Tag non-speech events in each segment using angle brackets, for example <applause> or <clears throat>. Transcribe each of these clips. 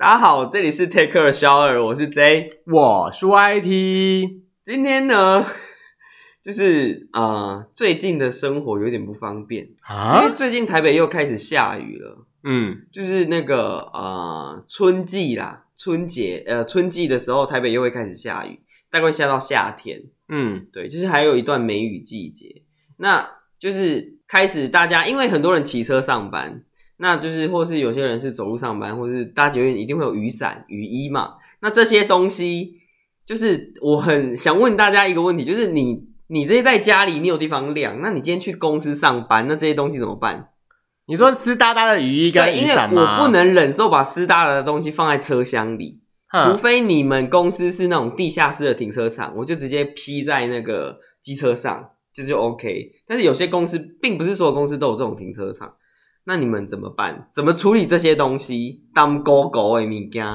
大家好，这里是 Take a Shower，我是 J，我是 YT。今天呢，<laughs> 就是呃，最近的生活有点不方便啊，因为最近台北又开始下雨了。嗯，就是那个呃，春季啦，春节呃，春季的时候，台北又会开始下雨，大概下到夏天。嗯，对，就是还有一段梅雨季节，那就是开始大家因为很多人骑车上班。那就是，或是有些人是走路上班，或是搭捷运一定会有雨伞、雨衣嘛。那这些东西，就是我很想问大家一个问题，就是你你这些在家里你有地方晾，那你今天去公司上班，那这些东西怎么办？你说湿哒哒的雨衣跟雨伞吗？因为我不能忍受把湿哒哒的东西放在车厢里，除非你们公司是那种地下室的停车场，我就直接披在那个机车上，这就 OK。但是有些公司，并不是所有公司都有这种停车场。那你们怎么办？怎么处理这些东西？当狗狗的物件，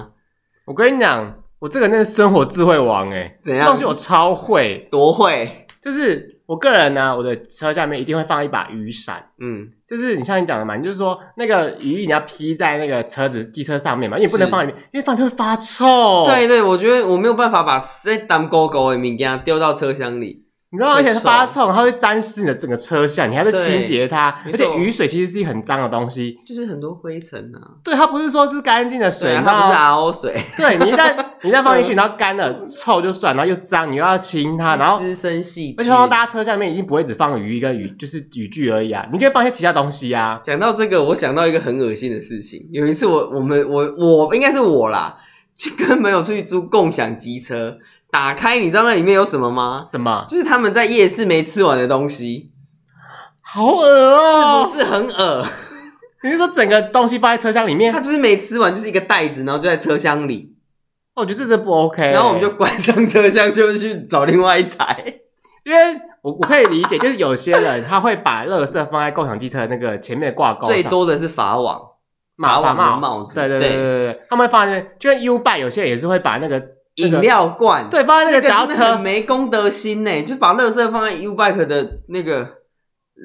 我跟你讲，我这个那个生活智慧王诶，怎样？这东西我超会，多会？就是我个人呢，我的车下面一定会放一把雨伞。嗯，就是你像你讲的嘛，你就是说那个雨衣你要披在那个车子机车上面嘛，因为不能放里面，因为放里面会发臭。对对，我觉得我没有办法把这当狗狗的物件丢到车厢里。你知道，而且它发臭，它会沾湿你的整个车厢，你还在清洁它，而且雨水其实是一很脏的东西，就是很多灰尘啊。对，它不是说是干净的水，它不是 RO 水。对，你一旦 <laughs> 你一旦放进去，然后干了，臭就算，然后又脏，你又要清它，然后滋生细菌。而且放大家车下面已经不会只放雨衣跟雨，就是雨具而已啊，你可以放一些其他东西啊。讲到这个，我想到一个很恶心的事情。有一次我，我我们我我应该是我啦，去跟朋友出去租共享机车。打开，你知道那里面有什么吗？什么？就是他们在夜市没吃完的东西，好恶哦、喔！是不是很恶？你是说整个东西放在车厢里面？他就是没吃完，就是一个袋子，然后就在车厢里。我觉得这真不 OK。然后我们就关上车厢，就去找另外一台。因为我我可以理解，就是有些人他会把垃圾放在共享机车那个前面的挂钩，最多的是法网，法网的帽子。对对对对对，他们会放在那边，就像 U-Bike 有些人也是会把那个。饮料罐，对，放在那个脚车，没公德心呢，就把垃圾放在 U-Bike 的那个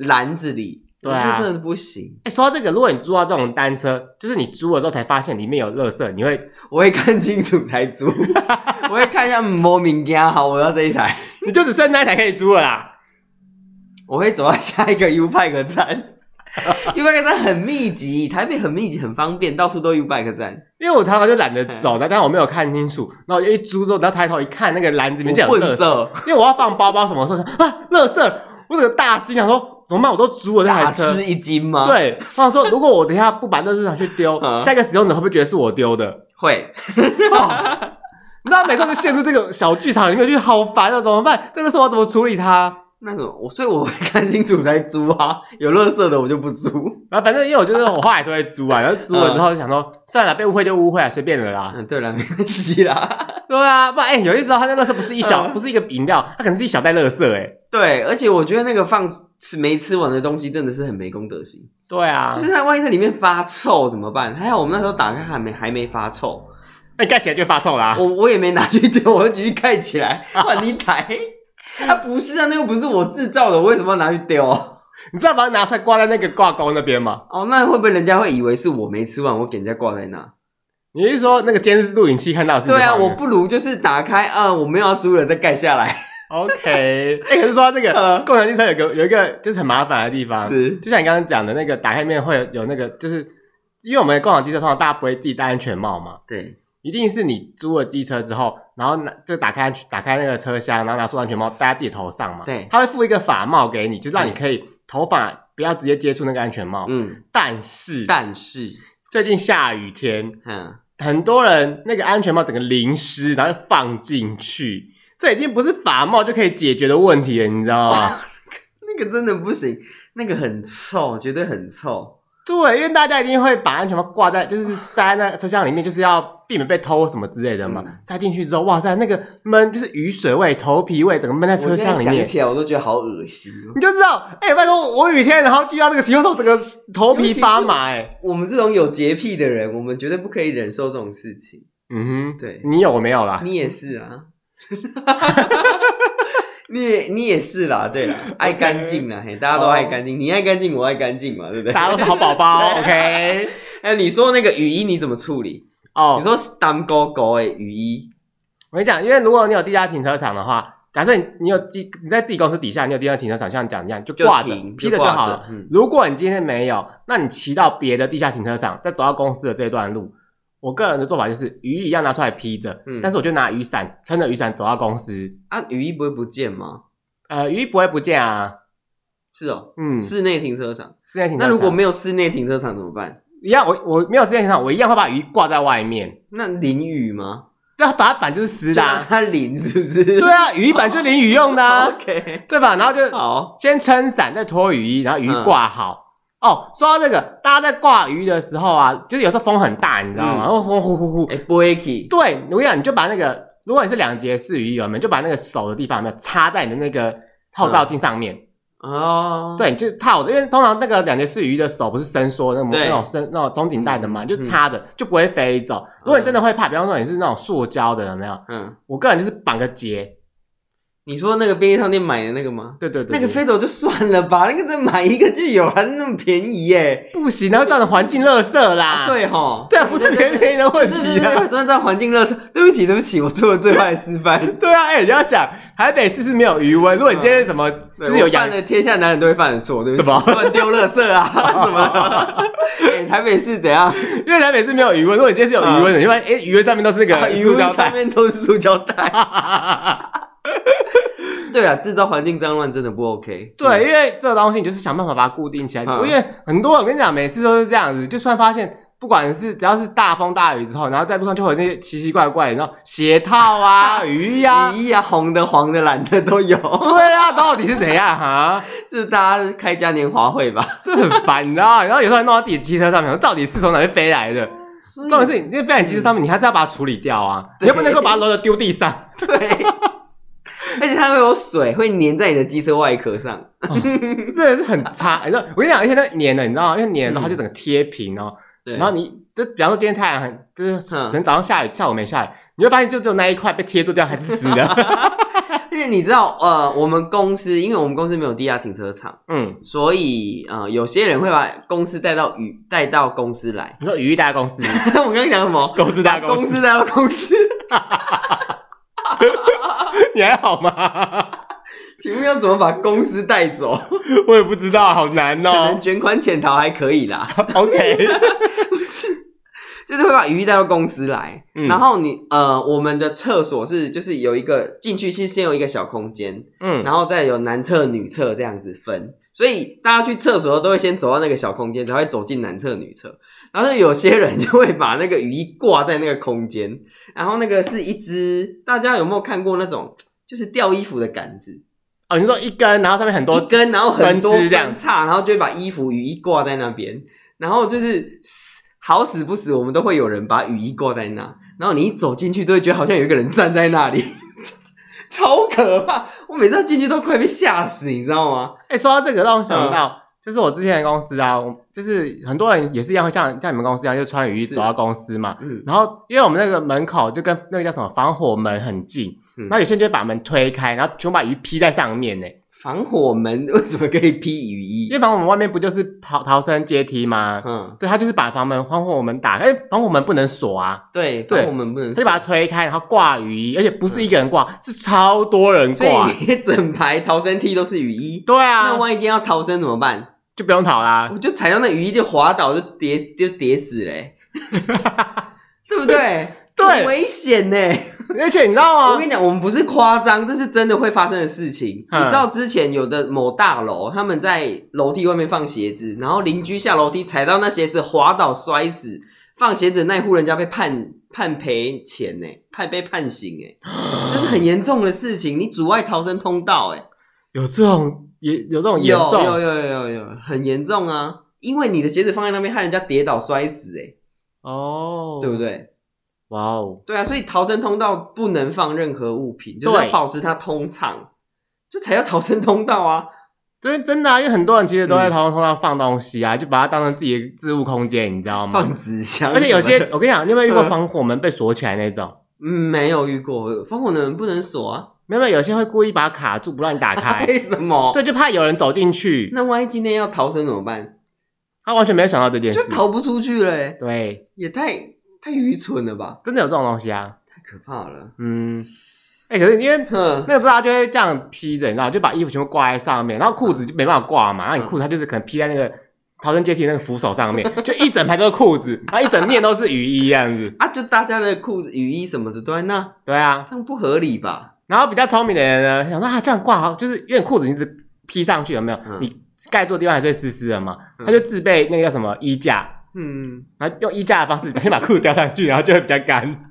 篮子里，对啊，真的是不行。哎、欸，说到这个，如果你租到这种单车，就是你租了之后才发现里面有垃圾，你会，我会看清楚才租，<laughs> 我会看一下莫名家，好，我要这一台，你就只剩那一台可以租了啦。我会走到下一个 U-Bike 站。<laughs> U-Bike 站很密集，台北很密集，很方便，到处都 U-Bike 站。因为我常常就懒得走，但是我没有看清楚，然后我就一租之后，然后抬头一看，那个篮子里面就有垃圾。因为我要放包包什么时候啊，垃圾！我这个大惊，想说怎么办？我都租了这台车，大吃一惊吗？对，我想说，如果我等一下不把垃圾拿去丢，<laughs> 下一个使用者会不会觉得是我丢的？会。你知道，每次都陷入这个小剧场里面，就好烦啊！怎么办？这个是我怎么处理它？那种我，所以我会看清楚才租啊。有垃圾的我就不租。然后反正因为我就是我后来就会租啊。然后租了之后就想说，算了，被误会就误会啊，随便了啦。嗯，对了，没关系啦。对啊，不然哎、欸，有些时候他那垃圾不是一小，不是一个饮料，它可能是一小袋垃圾哎。对，而且我觉得那个放吃没吃完的东西真的是很没公德心。对啊，就是它万一在里面发臭怎么办？还好我们那时候打开还没还没发臭，那盖起来就发臭啦、啊。我我也没拿去丢，我就继续盖起来 <laughs> 换一台。<laughs> 啊，不是啊，那又不是我制造的，我为什么要拿去丢？<laughs> 你知道把它拿出来挂在那个挂钩那边吗？哦，那会不会人家会以为是我没吃完，我给人家挂在那？你是说那个监视录影器看到是？对啊，我不如就是打开啊，我没有要租了再盖下来。OK，<laughs> 哎、欸，可是说这个共享机车有个有一个就是很麻烦的地方，是就像你刚刚讲的那个打开面会有那个，就是因为我们的共享机车通常大家不会自己戴安全帽嘛，对。一定是你租了机车之后，然后拿就打开打开那个车厢，然后拿出安全帽戴在自己头上嘛。对，他会附一个法帽给你，就让你可以头发不要直接接触那个安全帽。嗯，但是但是最近下雨天，嗯，很多人那个安全帽整个淋湿，然后放进去，这已经不是法帽就可以解决的问题了，你知道吗？<laughs> 那个真的不行，那个很臭，绝对很臭。对，因为大家一定会把安全帽挂在，就是塞在那车厢里面，就是要避免被偷什么之类的嘛。塞进去之后，哇塞，那个闷就是雨水味、头皮味，整个闷在车厢里面。我想起来我都觉得好恶心。你就知道，哎、欸，拜托我雨天然后遇到这个情况，我整个头皮发麻、欸。哎，我们这种有洁癖的人，我们绝对不可以忍受这种事情。嗯哼，对，你有我没有啦？<laughs> 你也是啊。你也你也是啦，对啦，<laughs> 爱干净啦，嘿，大家都爱干净，oh. 你爱干净，我爱干净嘛，对不对？大家都是好宝宝，OK。<laughs> 哎，你说那个雨衣你怎么处理？哦，你说当狗狗诶，雨衣。我跟你讲，因为如果你有地下停车场的话，假设你你有自你在自己公司底下，你有地下停车场，像你讲一样就挂着披着就好了。嗯、如果你今天没有，那你骑到别的地下停车场，再走到公司的这一段路，我个人的做法就是雨衣一样拿出来披着，嗯、但是我就拿雨伞撑着雨伞走到公司。啊，雨衣不会不见吗？呃，雨衣不会不见啊。是哦，嗯，室内停车场，室内停车场。那如果没有室内停车场怎么办？一样，我我没有室内停车场，我一样会把雨衣挂在外面。那淋雨吗？对啊，把它板就是湿的，它淋是不是？对啊，雨衣板就淋雨用的，<laughs> OK，对吧？然后就好，先撑伞，再脱雨衣，然后雨衣挂好。哦，说到这个，大家在挂鱼的时候啊，就是有时候风很大，你知道吗？然后风呼呼呼，哎，不会起。对，我跟你讲，你就把那个，如果你是两节式雨衣，有没有？就把那个手的地方有没有插在你的那个后照镜上面。哦，对，就套着，因为通常那个两节式雨衣的手不是伸缩那种那种伸那种松紧带的嘛，就插着就不会飞走。如果你真的会怕，比方说你是那种塑胶的，有没有？嗯，我个人就是绑个结。你说那个便利商店买的那个吗？对对对，那个飞走就算了吧，那个再买一个就有，还那么便宜耶？不行，然后造成环境垃圾啦。对哈，对啊，不是便宜的问题啊，专造环境垃圾。对不起，对不起，我做了最坏的示范。对啊，哎，你要想，台北市是没有余温，如果你今天什么就是有犯的天下男人都会犯的错，对不起，什么乱丢垃圾啊？什么？哎，台北市怎样？因为台北市没有余温，如果你今天是有余温的，因为哎，余温上面都是那个余温上面都是塑胶袋。<laughs> 对啊，制造环境脏乱真的不 OK。对，因为这个东西你就是想办法把它固定起来。因为很多我跟你讲，每次都是这样子，就突然发现，不管是只要是大风大雨之后，然后在路上就会有那些奇奇怪怪的，然后鞋套啊、雨衣啊、红的、黄的、蓝的都有。对啊，到底是怎样 <laughs> 哈？就是大家开嘉年华会吧？<laughs> 这很烦，你知道？然后有时候还弄到自己机车上面，到底是从哪边飞来的？重点是，因为飞在你机车上面，你还是要把它处理掉啊，你又不能够把它搂着丢地上。对。<laughs> 而且它会有水，会粘在你的机车外壳上，哦、这真的是很差。<laughs> 你知道，我跟你讲，而且它粘了，你知道吗？因为粘了之后，它就整个贴平哦。对。然后你就比方说今天太阳很，就是可能早上下雨，下午没下雨，你会发现就只有那一块被贴住掉，还是湿的。<laughs> 而且你知道，呃，我们公司，因为我们公司没有地下停车场，嗯，所以呃，有些人会把公司带到雨带到公司来。你说雨衣带到公司？我刚刚讲什么？公司带公司，公司带到公司。你还好吗？请问要怎么把公司带走？<laughs> <laughs> 我也不知道，好难哦。可能卷款潜逃还可以啦。OK，<laughs> 不是，就是会把雨衣带到公司来。嗯、然后你呃，我们的厕所是就是有一个进去是先有一个小空间，嗯，然后再有男厕女厕这样子分。所以大家去厕所都会先走到那个小空间，才会走进男厕女厕。然后有些人就会把那个雨衣挂在那个空间，然后那个是一只，大家有没有看过那种就是吊衣服的杆子？哦，你说一根，然后上面很多一根，然后很多分叉，然后就会把衣服雨衣挂在那边，然后就是好死不死，我们都会有人把雨衣挂在那，然后你一走进去，都会觉得好像有一个人站在那里，<laughs> 超可怕！我每次进去都快被吓死，你知道吗？哎、欸，说到这个，让我想到。嗯就是我之前的公司啊，就是很多人也是一样，会像像你们公司一样，就穿雨衣走到公司嘛。嗯，然后因为我们那个门口就跟那个叫什么防火门很近，嗯，然后有些人就会把门推开，然后全部把雨衣披在上面呢。防火门为什么可以披雨衣？因为防火门外面不就是逃逃生阶梯吗？嗯，对，他就是把房门防火门打开，防火门不能锁啊。对，防火门不能锁，他就把它推开，然后挂雨衣，而且不是一个人挂，嗯、是超多人挂，所以 <laughs> 整排逃生梯都是雨衣。对啊，那万一今天要逃生怎么办？就不用逃啦，我就踩到那雨衣就滑倒，就跌就跌死嘞，<laughs> 对不对？对，很危险呢。而且你知道吗？我跟你讲，我们不是夸张，这是真的会发生的事情。嗯、你知道之前有的某大楼，他们在楼梯外面放鞋子，然后邻居下楼梯踩到那鞋子滑倒摔死，放鞋子那户人家被判判赔钱呢，判被判刑哎，这是很严重的事情，你阻碍逃生通道哎，有这种也有这种严重，有有有有有很严重啊，因为你的鞋子放在那边，害人家跌倒摔死哎，哦，对不对？哇哦.对啊，所以逃生通道不能放任何物品，就是要保持它通畅，对这才叫逃生通道啊！<laughs> 对，真的啊，因为很多人其实都在逃生通道放东西啊，嗯、就把它当成自己的置物空间，你知道吗？放纸箱，而且有些我跟你讲，你有没有遇过防火门被锁起来那种？嗯，没有遇过，防火门不能锁啊。没有，有些会故意把它卡住，不让你打开。<laughs> 为什么？对，就怕有人走进去。那万一今天要逃生怎么办？他完全没有想到这件事，就逃不出去了。对，也太。太愚蠢了吧？真的有这种东西啊？太可怕了。嗯，哎、欸，可是因为那个时候他就会这样披着，你知道，就把衣服全部挂在上面，然后裤子就没办法挂嘛，然后你裤子它就是可能披在那个逃生阶梯那个扶手上面，就一整排都是裤子，然后一整面都是雨衣这样子啊，就大家的裤子、雨衣什么的都在那。对啊，这样不合理吧？然后比较聪明的人呢，想说啊，这样挂好，就是因为裤子一直披上去，有没有？嗯、你盖住的地方还是会湿湿的嘛，嗯、他就自备那个叫什么衣架。嗯，然后用衣架的方式先 <laughs> 把裤子吊上去，然后就会比较干。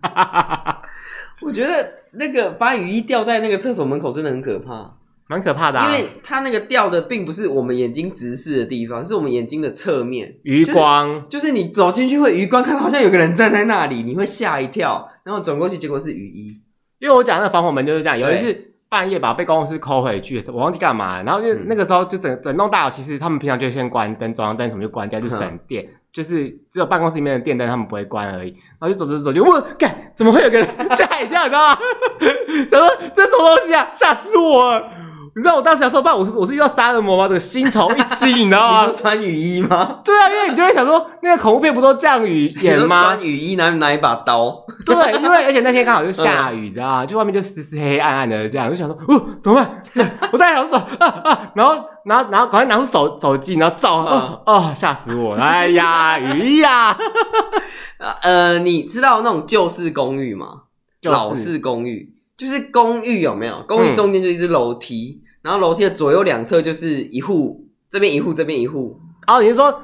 <laughs> 我觉得那个把雨衣吊在那个厕所门口真的很可怕，蛮可怕的啊。因为它那个吊的并不是我们眼睛直视的地方，是我们眼睛的侧面，余光。就是，就是你走进去会余光看到好像有个人站在那里，你会吓一跳，然后转过去结果是雨衣。因为我讲那个防火门就是这样，有一次。半夜把被公司抠回去，我忘记干嘛，然后就那个时候就整整栋大楼，其实他们平常就先关灯，中央灯什么就关掉，就省电，嗯、就是只有办公室里面的电灯他们不会关而已。然后就走走走，就我，干，怎么会有个人吓一跳，你知道吗？<laughs> 想说这是什么东西啊，吓死我了！你知道我当时想说，爸，我我是遇到杀人魔吗？这个心头一惊，你知道吗？<laughs> 你说穿雨衣吗？对啊，因为你就会想说，那个恐怖片不都这样雨演吗？穿雨衣拿拿一把刀。<laughs> 对，因为而且那天刚好就下雨，你知道吗？就外面就湿湿黑黑暗暗的这样，就想说，哦，怎么办？我在想说，啊啊，然后然后然后赶快拿出手手机，然后照，哦啊，吓死我了！哎呀，雨衣呀！<laughs> 呃，你知道那种旧式公寓吗？老式公寓就是公寓有没有？公寓中间就一只楼梯。然后楼梯的左右两侧就是一户，这边一户，这边一户。哦，你是说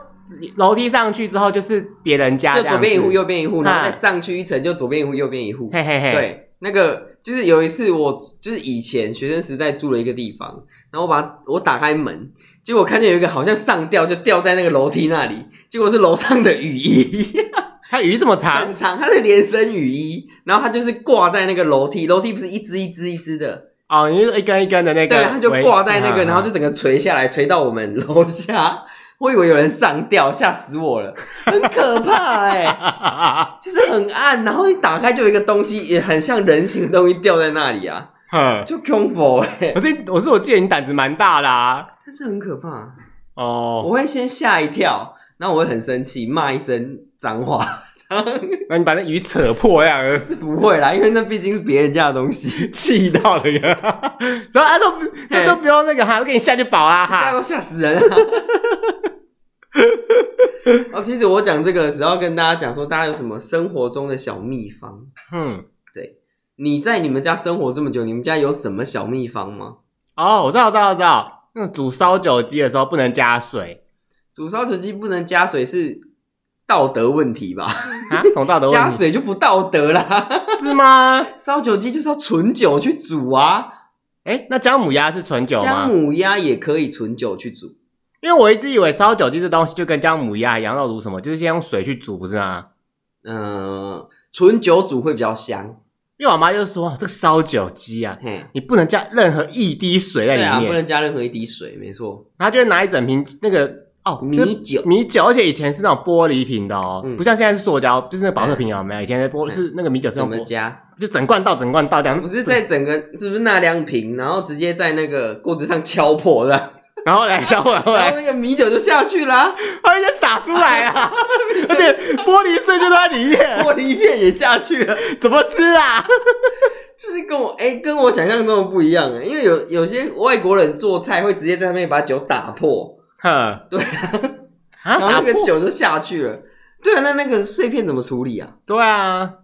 楼梯上去之后就是别人家，就左边一户，右边一户，然后再上去一层就左边一户，右边一户。嘿嘿嘿。对，那个就是有一次我就是以前学生时代住了一个地方，然后我把我打开门，结果看见有一个好像上吊就吊在那个楼梯那里，结果是楼上的雨衣，<laughs> 它雨衣这么长，很长，它是连身雨衣，然后它就是挂在那个楼梯，楼梯不是一只一只一只的。哦，你是一根一根的那个，对，它就挂在那个，然后就整个垂下来，垂到我们楼下。<laughs> 我以为有人上吊，吓死我了，<laughs> 很可怕哎、欸，<laughs> 就是很暗，然后一打开就有一个东西，也很像人形的东西掉在那里啊，呵就恐怖哎。我是我是我记得你胆子蛮大的啊，但是很可怕哦。我会先吓一跳，然后我会很生气，骂一声脏话。那你把那鱼扯破呀？是不会啦，因为那毕竟是别人家的东西，<laughs> 气到了呀。所以啊，都那都不用那个哈，都给你下去保啊，吓都吓死人了。<laughs> 哦，其实我讲这个时候跟大家讲说，大家有什么生活中的小秘方？嗯，对，你在你们家生活这么久，你们家有什么小秘方吗？哦，我知道，我知道，我知道。那煮烧酒鸡的时候不能加水，煮烧酒鸡不能加水是。道德问题吧？啊，什么道德问题？加水就不道德啦，是吗？烧酒鸡就是要纯酒去煮啊。哎、欸，那姜母鸭是纯酒吗？姜母鸭也可以纯酒去煮，因为我一直以为烧酒鸡这东西就跟姜母鸭一样，要煮什么，就是先用水去煮，不是吗？嗯、呃，纯酒煮会比较香。因为我妈就说，这个烧酒鸡啊，你不能加任何一滴水在里面，啊、不能加任何一滴水，没错。她就会拿一整瓶那个。哦，米酒，米酒，而且以前是那种玻璃瓶的哦，嗯、不像现在是塑胶，就是那个保特瓶有没有？以前的玻是那个米酒是怎么加？就整罐倒，整罐倒这样。不是在整个，是不是那两瓶，然后直接在那个锅子上敲破的，<laughs> 然后来敲破，然后那个米酒就下去了，啊，它就洒出来啊！<laughs> 而且玻璃碎就在里面，玻璃片也下去了，<laughs> 怎么吃啊？就是跟我哎、欸，跟我想象中的不一样哎，因为有有些外国人做菜会直接在那边把酒打破。<laughs> 哼，对啊，然后那个酒就下去了。对啊，那那个碎片怎么处理啊？对啊，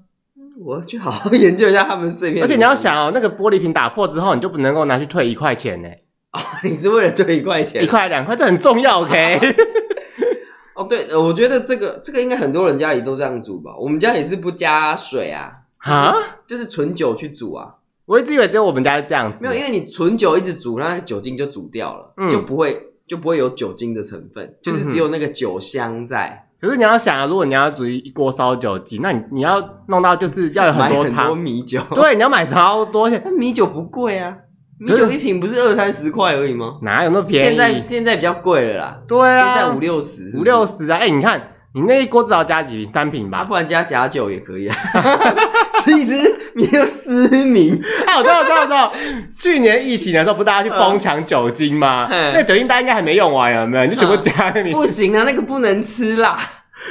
我要去好好研究一下他们碎片。而且你要想哦，那个玻璃瓶打破之后，你就不能够拿去退一块钱呢。哦，<laughs> 你是为了退一块钱？一块两块，这很重要，OK？<laughs> 哦，对，我觉得这个这个应该很多人家里都这样煮吧。我们家也是不加水啊，啊，就是纯酒去煮啊。我一直以为只有我们家是这样子，没有，因为你纯酒一直煮，那个酒精就煮掉了，嗯、就不会。就不会有酒精的成分，就是只有那个酒香在。可是你要想啊，如果你要煮一锅烧酒鸡，那你你要弄到就是要有很多汤，很多米酒。对，你要买超多。但米酒不贵啊，米酒一瓶不是二三十块而已吗？哪有那么便宜？现在现在比较贵了啦。对啊，现在五六十，五六十啊！哎，你看你那一锅至少加几瓶？三瓶吧？不然加假酒也可以啊。其实你又失明，哎，我知道，我知道，我知道。去年疫情的时候，不是大家去疯抢酒精吗？那酒精大家应该还没用完，有没有？你就全部加那里。不行啊，那个不能吃啦。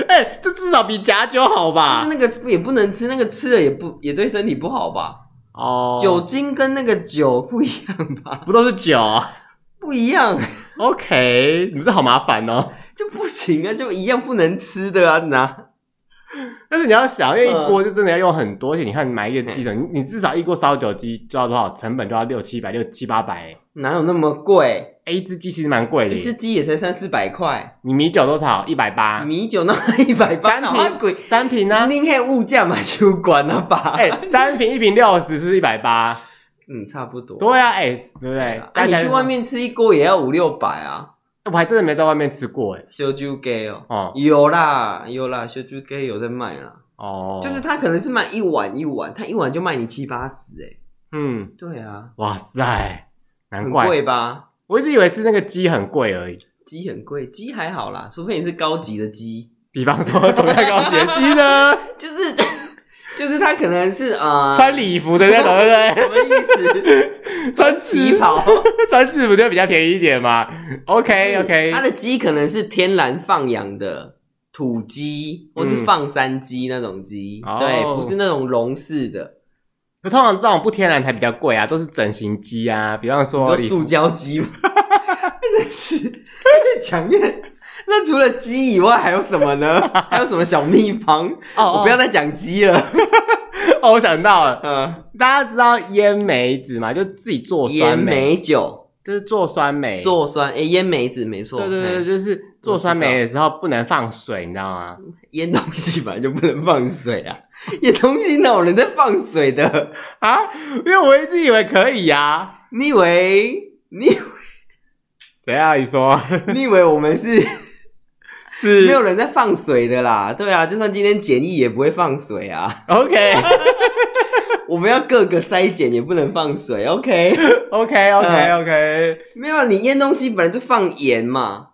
哎、欸，这至少比假酒好吧？但是那个也不能吃，那个吃了也不也对身体不好吧？哦，酒精跟那个酒不一样吧？不都是酒？不一样。OK，你们这好麻烦哦。就不行啊，就一样不能吃的啊，拿。但是你要想，因为一锅就真的要用很多，而且你看买一个鸡腿，你你至少一锅烧酒鸡就要多少？成本就要六七百、六七八百。哪有那么贵？一只鸡其实蛮贵的，一只鸡也才三四百块。你米酒多少？一百八。米酒那一百八，三瓶三瓶呢？您看物价嘛，就管了吧。哎，三瓶一瓶六十，是不是一百八？嗯，差不多。对啊，哎，对不对？那你去外面吃一锅也要五六百啊。我还真的没在外面吃过哎，烧酒鸡哦，哦，有啦有啦，烧酒鸡有在卖啦，哦，就是他可能是卖一碗一碗，他一碗就卖你七八十哎，嗯，对啊，哇塞，难怪，很贵吧？我一直以为是那个鸡很贵而已，鸡很贵，鸡还好啦，除非你是高级的鸡，比方说什么样高级的鸡呢？<laughs> 就是。就是他可能是啊，穿礼服的那种，对不对？什么意思？穿旗袍、<laughs> 穿制服就比较便宜一点嘛。OK OK，他的鸡可能是天然放养的土鸡，或是放山鸡那种鸡，对，不是那种笼式的。可通常这种不天然才比较贵啊，都是整形鸡啊，比方说塑胶鸡嘛。<laughs> 真的是越讲越。那除了鸡以外还有什么呢？<laughs> 还有什么小秘方？哦，哦，我不要再讲鸡了。<laughs> 哦，我想到了，嗯，大家知道腌梅子嘛？就自己做酸梅，酒，就是做酸梅，做酸。诶、欸、腌梅子没错。对对对，就是做酸梅的时候不能放水，你知道吗？腌东西本来就不能放水啊，腌东西哪有人在放水的啊？因为我一直以为可以呀、啊。你以为？你以为？谁啊？你说？你以为我们是？是没有人在放水的啦，对啊，就算今天检疫也不会放水啊。OK，<laughs> 我们要各个筛检也不能放水。OK，OK，OK，OK。没有，你腌东西本来就放盐嘛，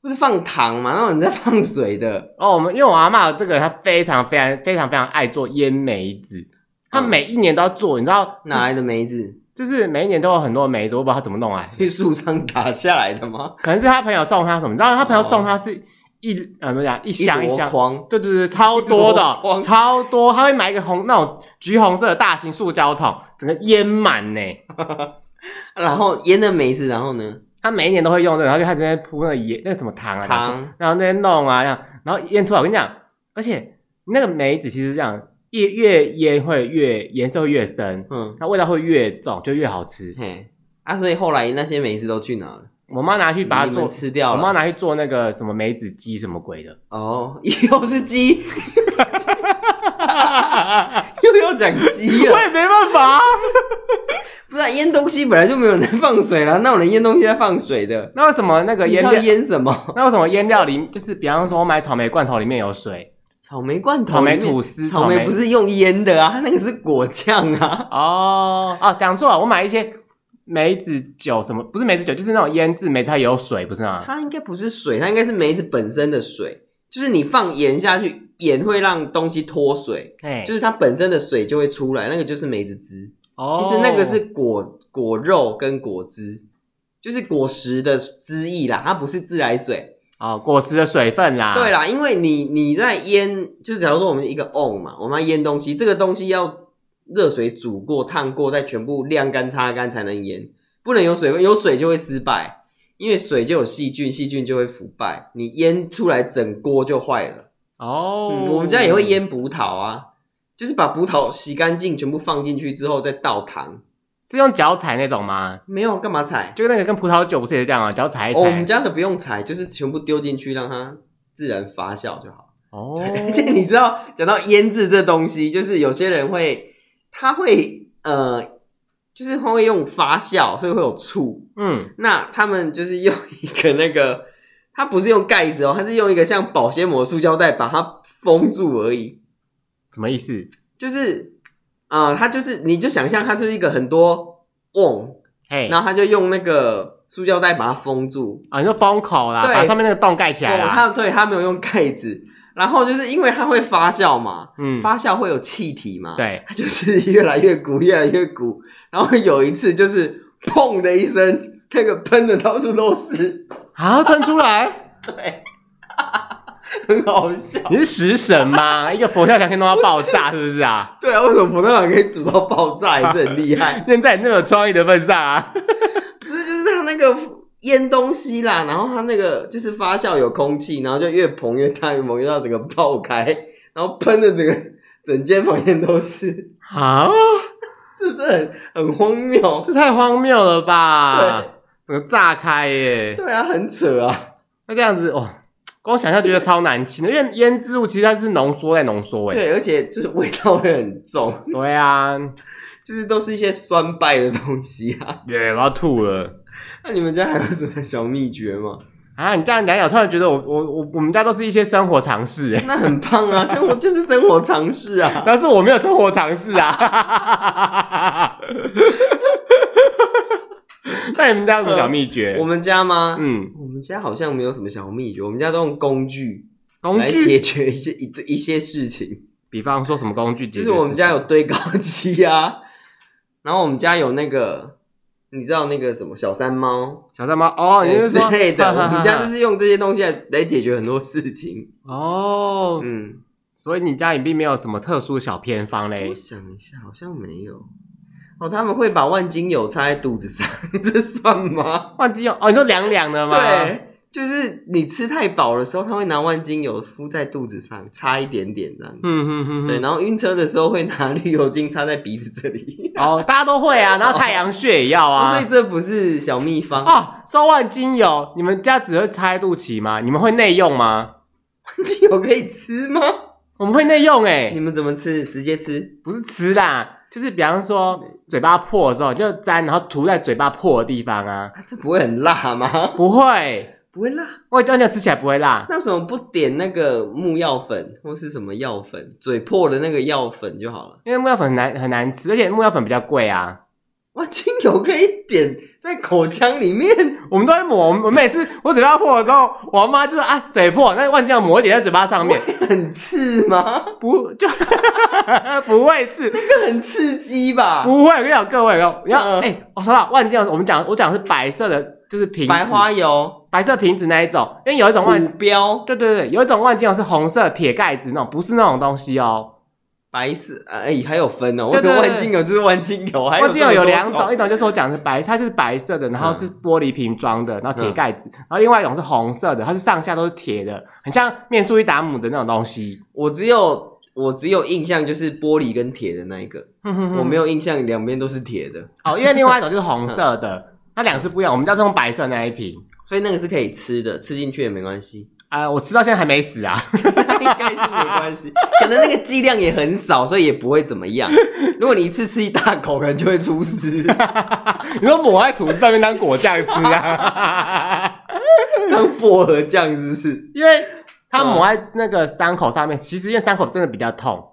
不是放糖嘛，然后你在放水的。哦，我们因为我阿嬷这个人，她非常非常非常非常爱做腌梅子，她每一年都要做，你知道哪来的梅子？就是每一年都有很多梅子，我不知道她怎么弄啊，是 <laughs> 树上打下来的吗？可能是他朋友送他什么？你知道他朋友送他是。一呃怎么讲？一箱一箱，对对对，超多的，超多。他会买一个红那种橘红色的大型塑胶桶，整个淹满呢。<laughs> 然后腌的梅子，然后呢？他每一年都会用这个，然后就开始在铺那个盐，那个什么糖啊，糖，然后那边弄啊，这样，然后腌出来。我跟你讲，而且那个梅子其实这样，越越腌会越颜色会越深，嗯，它味道会越重，就越好吃。嘿，啊，所以后来那些梅子都去哪了？我妈拿去把它做吃掉了。我妈拿去做那个什么梅子鸡什么鬼的哦，<laughs> 又是鸡，<laughs> 又要讲鸡了。<laughs> 我也没办法、啊，不是腌、啊、东西本来就没有人放水了，那有人腌东西在放水的？那为什么那个腌腌什么？那为什么腌料里就是比方说我买草莓罐头里面有水？草莓罐头、草莓吐司、草莓不是用腌的啊，它那个是果酱啊。哦哦，讲错了，我买一些。梅子酒什么？不是梅子酒，就是那种腌制梅子，它也有水，不是吗？它应该不是水，它应该是梅子本身的水。就是你放盐下去，盐会让东西脱水，哎嘿，就是它本身的水就会出来，那个就是梅子汁。哦，其实那个是果果肉跟果汁，就是果实的汁液啦，它不是自来水。哦，果实的水分啦。对啦，因为你你在腌，就是假如说我们一个 on 嘛，我们要腌东西，这个东西要。热水煮过、烫过，再全部晾干、擦干才能腌，不能有水分，有水就会失败，因为水就有细菌，细菌就会腐败，你腌出来整锅就坏了。哦、嗯，我们家也会腌葡萄啊，就是把葡萄洗干净，全部放进去之后再倒糖，是用脚踩那种吗？没有，干嘛踩？就那个跟葡萄酒不是也是这样啊？脚踩一踩。哦，我们家的不用踩，就是全部丢进去，让它自然发酵就好。哦，<laughs> 而且你知道，讲到腌制这东西，就是有些人会。它会呃，就是它会用发酵，所以会有醋。嗯，那他们就是用一个那个，它不是用盖子哦，它是用一个像保鲜膜塑胶袋把它封住而已。什么意思？就是啊、呃，它就是你就想象它是一个很多瓮，嘿，然后他就用那个塑胶袋把它封住啊，你说封口啦，对把上面那个洞盖起来啦。它对，它没有用盖子。然后就是因为它会发酵嘛，嗯，发酵会有气体嘛，对，它就是越来越鼓，越来越鼓。然后有一次就是砰的一声，那个喷的到处都是，啊，喷出来，<laughs> 对，<laughs> 很好笑。你是食神吗？<laughs> 一个佛跳墙可以弄到爆炸，是不是啊？对啊，为什么佛跳墙可以煮到爆炸，也是很厉害。现在你那么有创意的份上啊，不是，就是他那个腌东西啦，然后它那个就是发酵有空气，然后就越膨越大，越膨越大，整个爆开，然后喷的整个整间房间都是啊，<laughs> 是不是很很荒谬？这太荒谬了吧？对，整个炸开耶！对啊，很扯啊。那这样子哦。光想象觉得超难吃的，因为腌制物其实它是浓缩在浓缩，哎，对，而且就是味道会很重，对啊，<laughs> 就是都是一些酸败的东西啊，对，我要吐了。<laughs> 那你们家还有什么小秘诀吗？啊，你这样讲讲，突然觉得我我我我们家都是一些生活常识，哎，那很棒啊，<laughs> 生活就是生活常识啊，但是我没有生活常识啊。<laughs> 那你们家有什么小秘诀？我们家吗？嗯，我们家好像没有什么小秘诀。我们家都用工具，工具来解决一些一一些事情。比方说什么工具？就是我们家有堆高机啊，然后我们家有那个，你知道那个什么小山猫？小山猫哦，你是说之类的。<laughs> 我们家就是用这些东西来来解决很多事情。哦，嗯，所以你家里并没有什么特殊小偏方嘞？我想一下，好像没有。哦，他们会把万金油插在肚子上，<laughs> 这算吗？万金油哦，你说凉凉的吗？对，就是你吃太饱的时候，他会拿万金油敷在肚子上，擦一点点这样子。嗯嗯嗯。对，然后晕车的时候会拿绿油精擦在鼻子这里。哦，大家都会啊，然后太阳穴也要啊。<laughs> 哦，所以这不是小秘方哦。说万金油，你们家只会擦在肚脐吗？你们会内用吗？<laughs> 万金油可以吃吗？我们会内用诶。你们怎么吃？直接吃？不是吃啦。就是比方说嘴巴破的时候，就沾，然后涂在嘴巴破的地方啊。这不会很辣吗？不会，不会辣。我这样吃起来不会辣。那为什么不点那个木药粉或是什么药粉？嘴破的那个药粉就好了。因为木药粉很难很难吃，而且木药粉比较贵啊。哇，精油可以点在口腔里面，我们都在抹。我每次我嘴巴破了之后，我妈就说啊，嘴破，那万金油抹一点在嘴巴上面，很刺吗？不，就 <laughs> 不会刺，那个很刺激吧？不会，我跟你讲各位，你要哎、欸，我说了万金油，我们讲我讲的是白色的，就是瓶白花油，白色瓶子那一种，因为有一种万标，对对对，有一种万金油是红色铁盖子那种，不是那种东西哦。白色哎，还有分哦。我跟万金油就是万金油，万金油有两种，一种就是我讲的是白，它就是白色的，然后是玻璃瓶装的，然后铁盖子，然后另外一种是红色的，它是上下都是铁的，很像面舒伊达姆的那种东西。我只有我只有印象就是玻璃跟铁的那一个，我没有印象两边都是铁的。哦，因为另外一种就是红色的，<laughs> 它两只不一样。我们家是用白色那一瓶，所以那个是可以吃的，吃进去也没关系。啊、呃，我吃到现在还没死啊，<laughs> 应该是没关系，可能那个剂量也很少，所以也不会怎么样。如果你一次吃一大口，可能就会出事。<laughs> 你说抹在吐司上面当果酱吃啊，当薄荷酱是不是？因为它抹在那个伤口上面，其实因为伤口真的比较痛。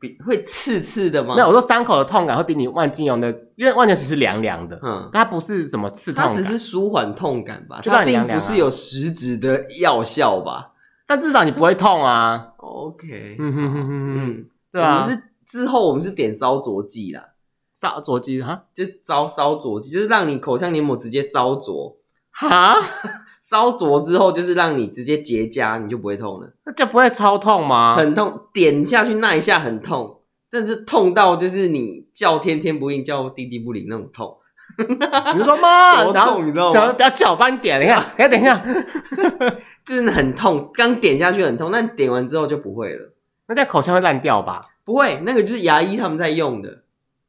比会刺刺的吗？没有，我说伤口的痛感会比你万金油的，因为万金油其实凉凉的，嗯，它不是什么刺痛，它只是舒缓痛感吧，就它并不是有实质的药效吧？但至少你不会痛啊。OK，嗯哼哼哼哼，对啊。我们是之后我们是点烧灼剂啦，烧灼剂哈，就烧烧灼剂，就是让你口腔黏膜直接烧灼，哈。烧灼之后，就是让你直接结痂，你就不会痛了。那就不会超痛吗？很痛，点下去那一下很痛，甚至痛到就是你叫天天不应，叫地地不灵那种痛。<laughs> 你说 <laughs> 妈，多痛，你知道吗？怎么不要叫，帮你点，你看，<laughs> 哎，等一下，真的很痛，刚点下去很痛，但点完之后就不会了。那在口腔会烂掉吧？不会，那个就是牙医他们在用的。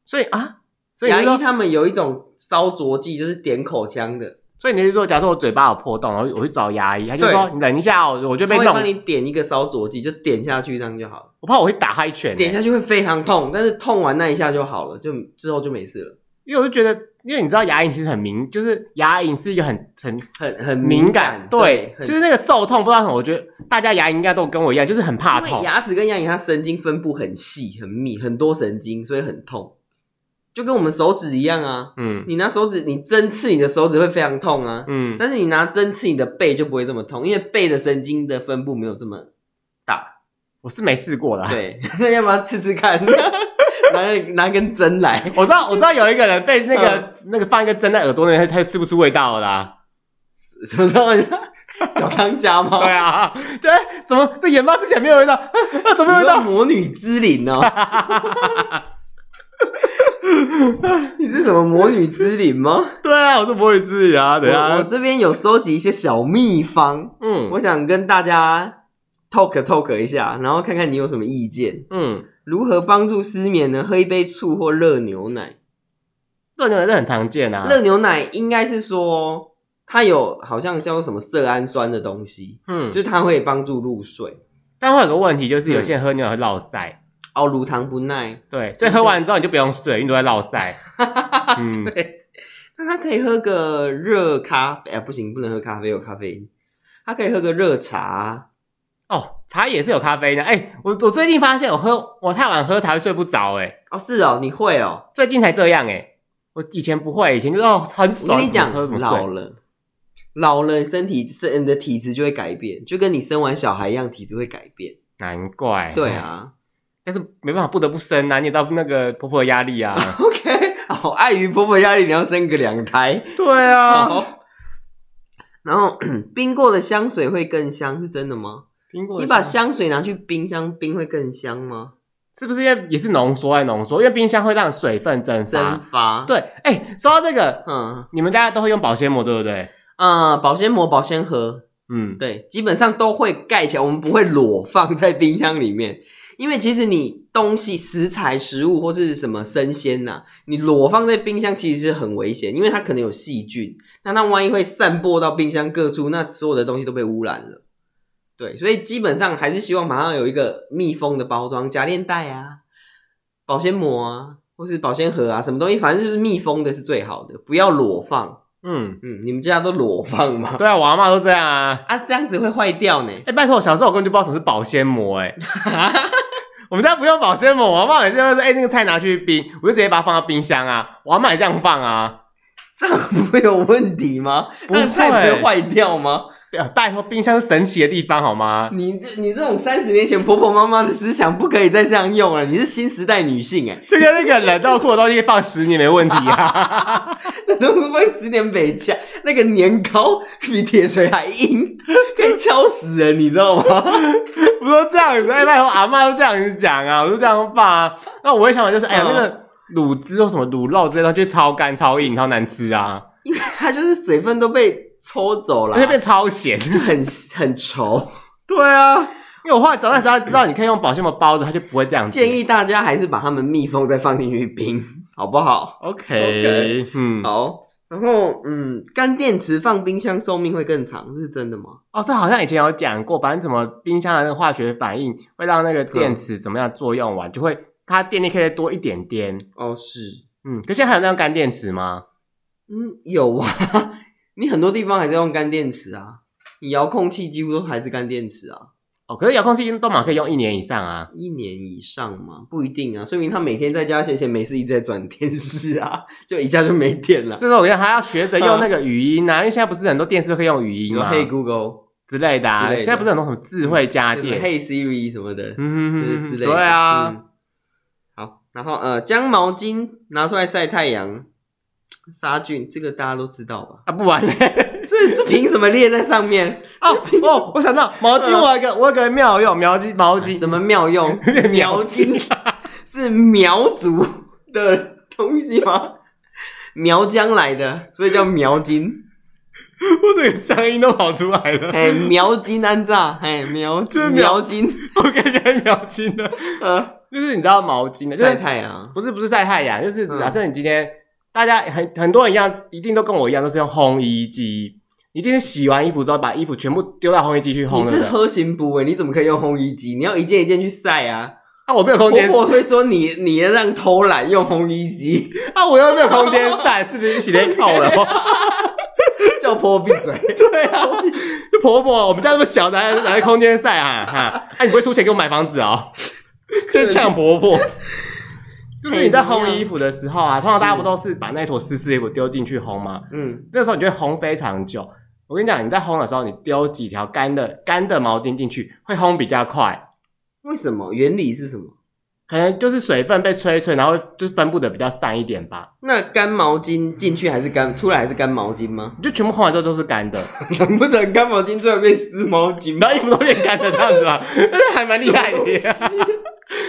所以啊，所以牙医他们有一种烧灼剂，就是点口腔的。所以你是说，假设我嘴巴有破洞，然后我去找牙医，他就说：“你等一下，哦我就被弄。”帮你点一个烧灼剂，就点下去这样就好了。我怕我会打他一拳，点下去会非常痛，但是痛完那一下就好了，就之后就没事了。因为我就觉得，因为你知道牙龈其实很敏，就是牙龈是一个很很很很敏感，对，就是那个受痛不知道什么。我觉得大家牙龈应该都跟我一样，就是很怕痛。牙齿跟牙龈它神经分布很细很密，很多神经，所以很痛。就跟我们手指一样啊，嗯，你拿手指，你针刺你的手指会非常痛啊，嗯，但是你拿针刺你的背就不会这么痛，因为背的神经的分布没有这么大。我是没试过啦，对，<laughs> 那要不要试试看？<laughs> 拿拿根针来，我知道，我知道有一个人被那个、嗯、那个放一个针在耳朵那边，他就吃不出味道了啦。<laughs> 什么东西？小当家吗？对啊，对，怎么这盐巴吃起来没有味道？啊，怎么味道？魔女之灵哦。<laughs> 你是什么魔女之灵吗？对啊，我是魔女之灵啊。等下我，我这边有收集一些小秘方，嗯，我想跟大家 talk talk 一下，然后看看你有什么意见。嗯，如何帮助失眠呢？喝一杯醋或热牛奶。热牛奶是很常见啊。热牛奶应该是说它有好像叫做什么色氨酸的东西，嗯，就是它会帮助入睡。但会有个问题，就是有些人喝牛奶会落赛。哦，乳糖不耐，对，所以喝完之后你就不用睡，因为都在落赛。<laughs> 嗯，对。那他可以喝个热咖啡，哎，不行，不能喝咖啡，有咖啡因。他可以喝个热茶。哦，茶也是有咖啡因的。哎，我我最近发现我喝我太晚喝茶会睡不着。哎，哦，是哦，你会哦，最近才这样。哎，我以前不会，以前就哦很爽。我跟你讲，老了，老了，身体是你的体质就会改变，就跟你生完小孩一样，体质会改变。难怪。对啊。但是没办法，不得不生啊！你也知道那个婆婆的压力啊。OK，好，碍于婆婆压力，你要生个两胎。对啊。然后 <clears throat> 冰过的香水会更香，是真的吗？冰过，你把香水拿去冰箱冰会更香吗？是不是因为也是浓缩还浓缩？因为冰箱会让水分蒸发。蒸发。对，哎、欸，说到这个，嗯，你们大家都会用保鲜膜，对不对？嗯，保鲜膜、保鲜盒，嗯，对，基本上都会盖起来，我们不会裸放在冰箱里面。因为其实你东西、食材、食物或是什么生鲜呐，你裸放在冰箱其实是很危险，因为它可能有细菌，那那万一会散播到冰箱各处，那所有的东西都被污染了。对，所以基本上还是希望马上有一个密封的包装，夹链袋啊、保鲜膜啊，或是保鲜盒啊，什么东西，反正就是密封的是最好的，不要裸放。嗯嗯，你们家都裸放吗？<laughs> 对啊，我阿妈都这样啊。啊，这样子会坏掉呢。哎，拜托，小时候我根本就不知道什么是保鲜膜，哎。<laughs> 我们家不用保鲜膜，我阿嬷每次都是哎，那个菜拿去冰，我就直接把它放到冰箱啊。我阿嬷也这样放啊，这样不会有问题吗？那个菜不会坏掉吗？拜托，冰箱是神奇的地方，好吗？你这你这种三十年前婆婆妈妈的思想不可以再这样用了。你是新时代女性哎，就跟那个冷冻库的东西放十年没问题啊，冷冻库放十年没掐，那个年糕比铁锤还硬，可以敲死人，你知道吗？我说这样子，哎，拜托，阿嬷都这样子讲啊，我就这样放啊。那我的想法就是，哎呀，那个卤汁或什么卤肉之类的，就超干超硬，超难吃啊，因为它就是水分都被。抽走了，而且变超咸，就很 <laughs> 很稠。对啊，因为我后来长大之后知道，你可以用保鲜膜包着，它就不会这样。建议大家还是把它们密封，再放进去冰，<laughs> 好不好？OK，嗯，好。然后，嗯，干电池放冰箱寿命会更长，这是真的吗？哦，这好像以前有讲过，反正怎么冰箱的那个化学反应会让那个电池怎么样作用完，就会它电力可以再多一点点。哦，是，嗯，可现在还有那种干电池吗？嗯，有啊。你很多地方还是用干电池啊，你遥控器几乎都还是干电池啊。哦，可是遥控器都嘛可以用一年以上啊，一年以上嘛，不一定啊，说明他每天在家闲闲没事一直在转电视啊，<laughs> 就一下就没电了。这时候我觉得还要学着用那个语音啊，因为现在不是很多电视都可以用语音吗？Hey Google 之类的啊，现在不是很多什么智慧家电，Hey Siri 什么的，嗯嗯嗯之类的。对啊，好，然后呃，将毛巾拿出来晒太阳。杀菌，这个大家都知道吧？啊，不玩嘞，这这凭什么列在上面？哦哦，我想到毛巾，我有个我有个妙用，毛巾毛巾什么妙用？<laughs> 苗金 <laughs> 是苗族的东西吗？苗疆来的，所以叫苗金。<laughs> 我这个乡音都跑出来了。哎，苗金安炸，哎，苗就是苗金，我感觉苗金的，呃，就是你知道毛巾的，晒太阳，不是不是晒太阳，就是假设你今天。大家很很多人一样，一定都跟我一样，都是用烘衣机。一定是洗完衣服之后，把衣服全部丢到烘衣机去烘。你是核心部位，你怎么可以用烘衣机？你要一件一件去晒啊！啊，我没有空间。我会说你你这样偷懒用烘衣机 <laughs> 啊！我又没有空间晒，是不是洗内裤了？<laughs> 叫婆婆闭嘴！<laughs> 对啊，就婆婆，我们家那么小，哪来哪来空间晒啊？哈！哎、啊，你不会出钱给我买房子哦？先呛婆婆。就是你在烘衣服的时候啊，通常大家不都是把那坨湿湿的衣服丢进去烘吗？嗯，那时候你就会烘非常久。我跟你讲，你在烘的时候，你丢几条干的干的毛巾进去，会烘比较快。为什么？原理是什么？可能就是水分被吹一吹，然后就分布的比较散一点吧。那干毛巾进去还是干，出来还是干毛巾吗？就全部烘完之后都是干的，<laughs> 难不成干毛巾最后变湿毛巾，然后衣服都变干的这样子吗？<laughs> 那还蛮厉害的。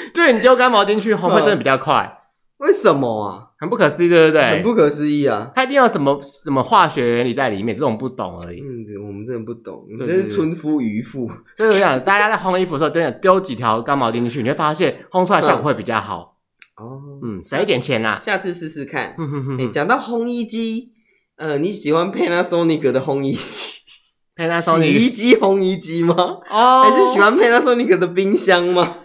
<laughs> 对，你丢干毛巾去烘会真的比较快。为什么啊？很不可思议，对不对？很不可思议啊！它一定要什么什么化学原理在里面，这种不懂而已。嗯，我们真的不懂，我们这是村夫渔妇。所以我想，大家在烘衣服的时候，真的丢几条干毛巾进去，你会发现烘出来效果会比较好。哦，嗯，省一点钱啦，下次试试看。嗯哼哼。讲到烘衣机，呃，你喜欢 Panasonic 的烘衣机？Panasonic 洗衣机、烘衣机吗？哦，还是喜欢 Panasonic 的冰箱吗？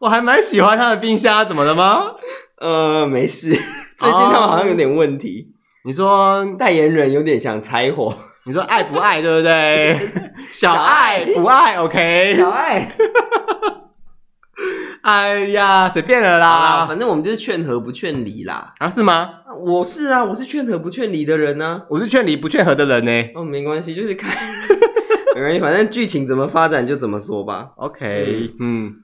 我还蛮喜欢他的冰虾，怎么了吗？呃，没事。最近他们好像有点问题。你说代言人有点想拆伙。你说爱不爱，对不对？<laughs> 小爱不爱，OK。小爱。<laughs> 哎呀，随便了啦。反正我们就是劝和不劝离啦。啊，是吗？我是啊，我是劝和不劝离的人呢。我是劝离不劝和的人呢。哦，没关系，就是看，<laughs> 没关系，反正剧情怎么发展就怎么说吧。OK，嗯。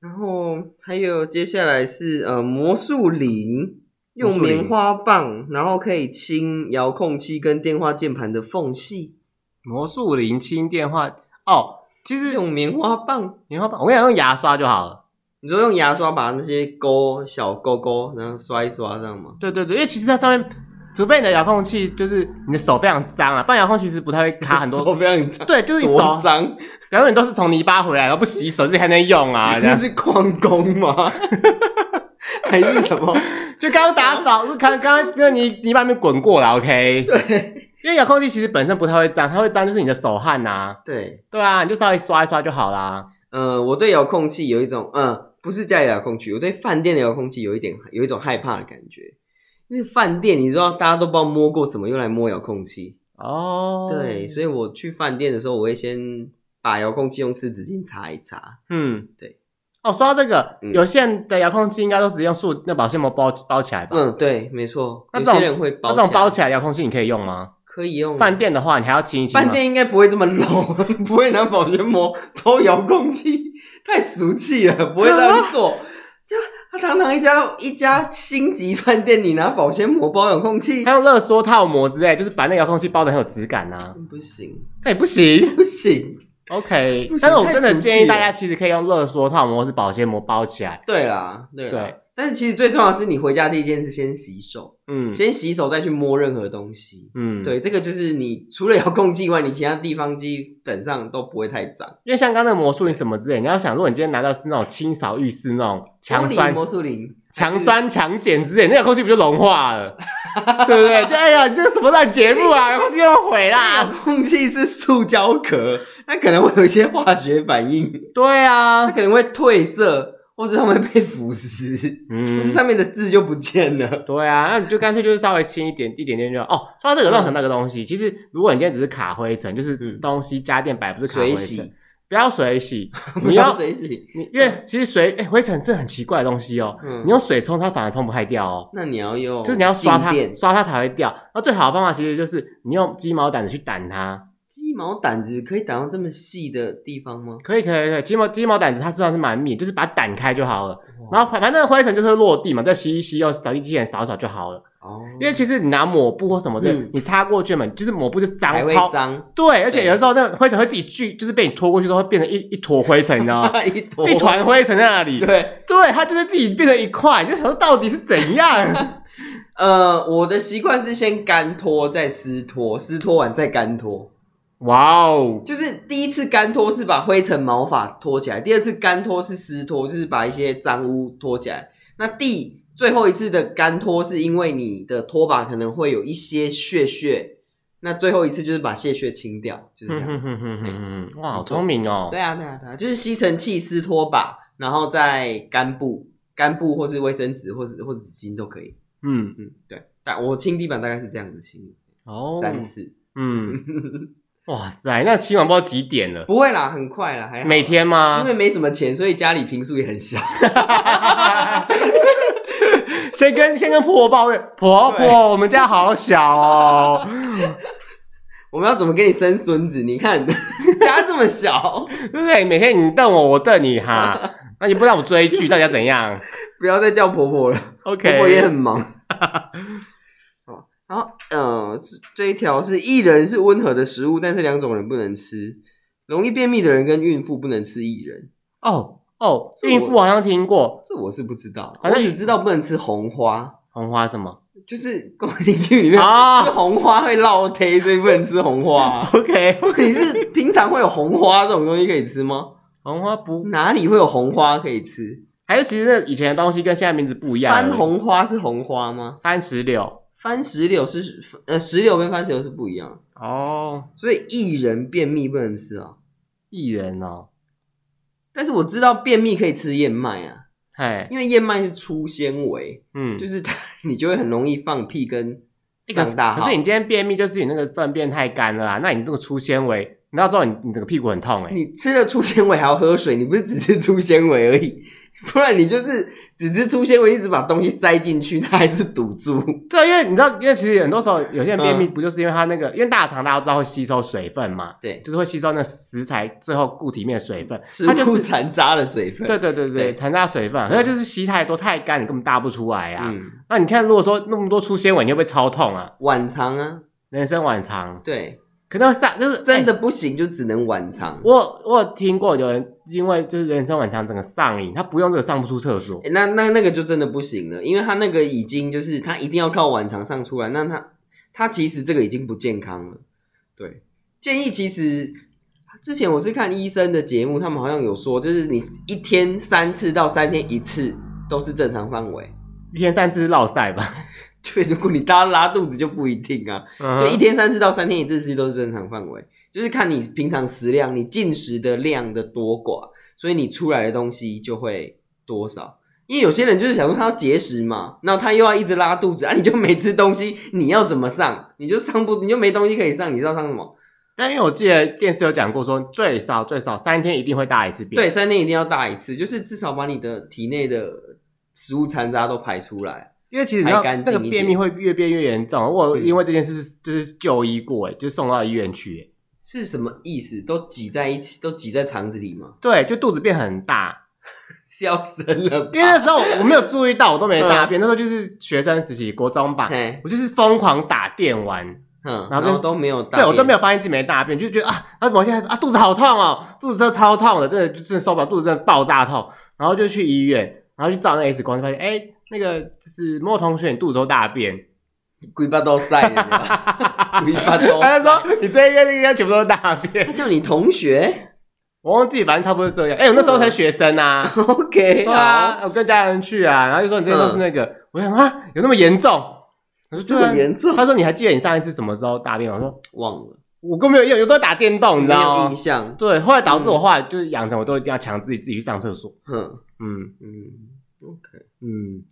然后还有接下来是呃魔术铃，用棉花棒，然后可以清遥控器跟电话键盘的缝隙。魔术铃清电话哦，其实用棉花棒，棉花棒，我跟你讲用牙刷就好了。你说用牙刷把那些勾小勾勾，然后刷一刷这样吗？对对对，因为其实它上面。除非你的遥控器就是你的手非常脏啊，不然遥控器其实不太会卡很多。手非常脏，对，就是你手脏，然后你都是从泥巴回来，然后不洗手自己还能用啊？<laughs> 这是矿工吗？<laughs> 还是什么？就刚刚打扫，是刚刚那个泥泥巴面滚过了，OK？对，因为遥控器其实本身不太会脏，它会脏就是你的手汗呐、啊。对，对啊，你就稍微刷一刷就好啦。嗯，我对遥控器有一种，嗯、呃，不是家里的遥控器，我对饭店的遥控器有一点有一种害怕的感觉。因为饭店，你知道大家都不知道摸过什么，用来摸遥控器哦。Oh. 对，所以我去饭店的时候，我会先把遥控器用湿纸巾擦一擦。嗯，对。哦，说到这个，嗯、有线的遥控器应该都直接用塑那保鲜膜包包起来吧？嗯，对，没错。那这种人会包，那这种包起来遥控器你可以用吗？可以用。饭店的话，你还要清一清。饭店应该不会这么 low，<laughs> 不会拿保鲜膜包遥控器，太俗气了，不会这样做。<laughs> 就 <laughs> 他堂堂一家一家星级饭店，你拿保鲜膜包遥控器，还用热缩套膜之类，就是把那遥控器包的很有质感啊。不行，这也不行，不行。OK，但是我真的建议大家其实可以用热缩套膜或是保鲜膜包起来。对啦，对啦。对但是其实最重要的是，你回家第一件事先洗手，嗯，先洗手再去摸任何东西，嗯，对，这个就是你除了遥控器以外，你其他地方基本上都不会太脏。因为像刚刚那个魔术林什么之类，你要想，如果你今天拿到是那种清扫浴室那种强酸魔术林、强酸强碱之类，那个遥控器不就融化了？对不对？就哎呀，你这个什么烂节目啊！遥控器又毁啦！遥控器是塑胶壳，它可能会有一些化学反应。对啊，它可能会褪色。或者他们被腐蚀，嗯，<laughs> 是上面的字就不见了。对啊，那你就干脆就是稍微轻一点，一点点就好。哦。说到这个乱成那个东西，嗯、其实如果你今天只是卡灰尘，就是东西家电摆不是卡灰尘，水洗不要水洗，<laughs> 你要水洗。你因为其实水哎、欸、灰尘是很奇怪的东西哦、你用水冲它反而冲不太掉哦、喔。那你要用，就是你要刷它，刷它才会掉。那最好的方法其实就是你用鸡毛掸子去掸它。鸡毛掸子可以掸到这么细的地方吗？可以，可以，可以。鸡毛鸡毛掸子它实际上是蛮密，就是把它掸开就好了。然后反正那灰尘就是落地嘛，再吸一吸，用扫地机器人扫一扫就好了。哦。因为其实你拿抹布或什么的，嗯、你擦过去嘛，就是抹布就脏，超脏。对，而且有的时候那个灰尘会自己聚，就是被你拖过去都会变成一一坨灰尘，你知道吗？<laughs> 一坨一团灰尘在那里。对对，它就是自己变成一块，你就想说到底是怎样？<laughs> 呃，我的习惯是先干拖再湿拖，湿拖完再干拖。哇哦就是第一次干拖是把灰尘毛发拖起来，第二次干拖是湿拖，就是把一些脏污拖起来。那第最后一次的干拖是因为你的拖把可能会有一些屑屑，那最后一次就是把屑屑清掉，就是这样子。哇，好聪明哦！对啊，对啊，对啊，就是吸尘器湿拖把，然后再干布、干布或是卫生纸或者或者纸巾都可以。嗯嗯，对，但我清地板大概是这样子清哦，三次。嗯。<laughs> 哇塞，那清完不知道几点了？不会啦，很快啦，还好。每天吗？因为没什么钱，所以家里平数也很小。<laughs> 先跟先跟婆婆抱怨，婆婆，我们家好小哦。我们要怎么给你生孙子？你看 <laughs> 家这么小，对不对？每天你瞪我，我瞪你哈。<laughs> 那你不让我追剧，到底要怎样？不要再叫婆婆了，OK，婆婆也很忙。好，然后呃，这一条是薏仁是温和的食物，但是两种人不能吃，容易便秘的人跟孕妇不能吃薏仁。哦哦，孕妇好像听过，这我是不知道，我只知道不能吃红花。红花什么？就是宫廷剧里面吃红花会落胎，所以不能吃红花。<laughs> OK，<laughs> 你是平常会有红花这种东西可以吃吗？红花不，哪里会有红花可以吃？还是其实那以前的东西跟现在名字不一样？番红花是红花吗？番石榴，番石榴是呃石榴跟番石榴是不一样哦。所以薏仁便秘不能吃哦？薏仁哦，但是我知道便秘可以吃燕麦啊。哎，因为燕麦是粗纤维，嗯，就是它，<laughs> 你就会很容易放屁跟上大号。可是你今天便秘，就是你那个粪便太干了啦，那你这个粗纤维，你要知道你你整个屁股很痛哎。你吃了粗纤维还要喝水，你不是只吃粗纤维而已，<laughs> 不然你就是。只是粗纤维，一直把东西塞进去，它还是堵住。<laughs> 对啊，因为你知道，因为其实很多时候有些人便秘，不就是因为它那个，嗯、因为大肠大家都知道会吸收水分嘛，对，就是会吸收那食材最后固体面的水分，它就是残渣的水分。对对对对，残渣水分，所以就是吸太多太干，你根本大不出来啊。嗯、那你看，如果说那么多粗纤维，你会不会超痛啊？晚肠啊，人参晚肠，对。可能上就是真的不行，欸、就只能晚肠。我我有听过有人因为就是人生晚肠整个上瘾，他不用这个上不出厕所。欸、那那那个就真的不行了，因为他那个已经就是他一定要靠晚肠上出来，那他他其实这个已经不健康了。对，建议其实之前我是看医生的节目，他们好像有说，就是你一天三次到三天一次都是正常范围，一天三次是落赛吧。<laughs> 对，如果你大家拉肚子就不一定啊，uh. 就一天三次到三天一次，其实都是正常范围，就是看你平常食量，你进食的量的多寡，所以你出来的东西就会多少。因为有些人就是想说他要节食嘛，那他又要一直拉肚子啊，你就没吃东西，你要怎么上？你就上不，你就没东西可以上，你知道上什么？但因为我记得电视有讲过说，说最少最少三天一定会大一次便。对，三天一定要大一次，就是至少把你的体内的食物残渣都排出来。因为其实你知道那个便秘会越变越严重，我因为这件事是就是就医过，诶就送到医院去，是什么意思？都挤在一起，都挤在肠子里吗？对，就肚子变很大，<laughs> 是要生了。因为那时候我没有注意到，我都没大便。那时候就是学生时期，国中吧，我就是疯狂打电玩，嗯，然后都没有大，对我都没有发现自己没大便，就觉得啊，然后某天啊肚子好痛哦，肚子真的超痛的，真的真的受不了，肚子真的爆炸痛，然后就去医院，然后去照那 X 光，就发现哎。那个就是莫同学，你肚子都大便，嘴巴都塞，嘴 <laughs> 巴都。他就说你这一个那一边全部都是大便。他叫你同学，<laughs> 我忘记，反正差不多这样。哎、欸，我那时候才学生啊。<laughs> OK，啊，好我跟家人去啊，然后就说你这边都是那个。嗯、我想啊，有那么严重？我说这么严重？他说你还记得你上一次什么时候大便？我说忘了，我根本没有用，有都在打电动，你知道吗？印象。对，后来导致我后来就是养成，我都一定要强制自己自己去上厕所。嗯嗯嗯，OK，嗯。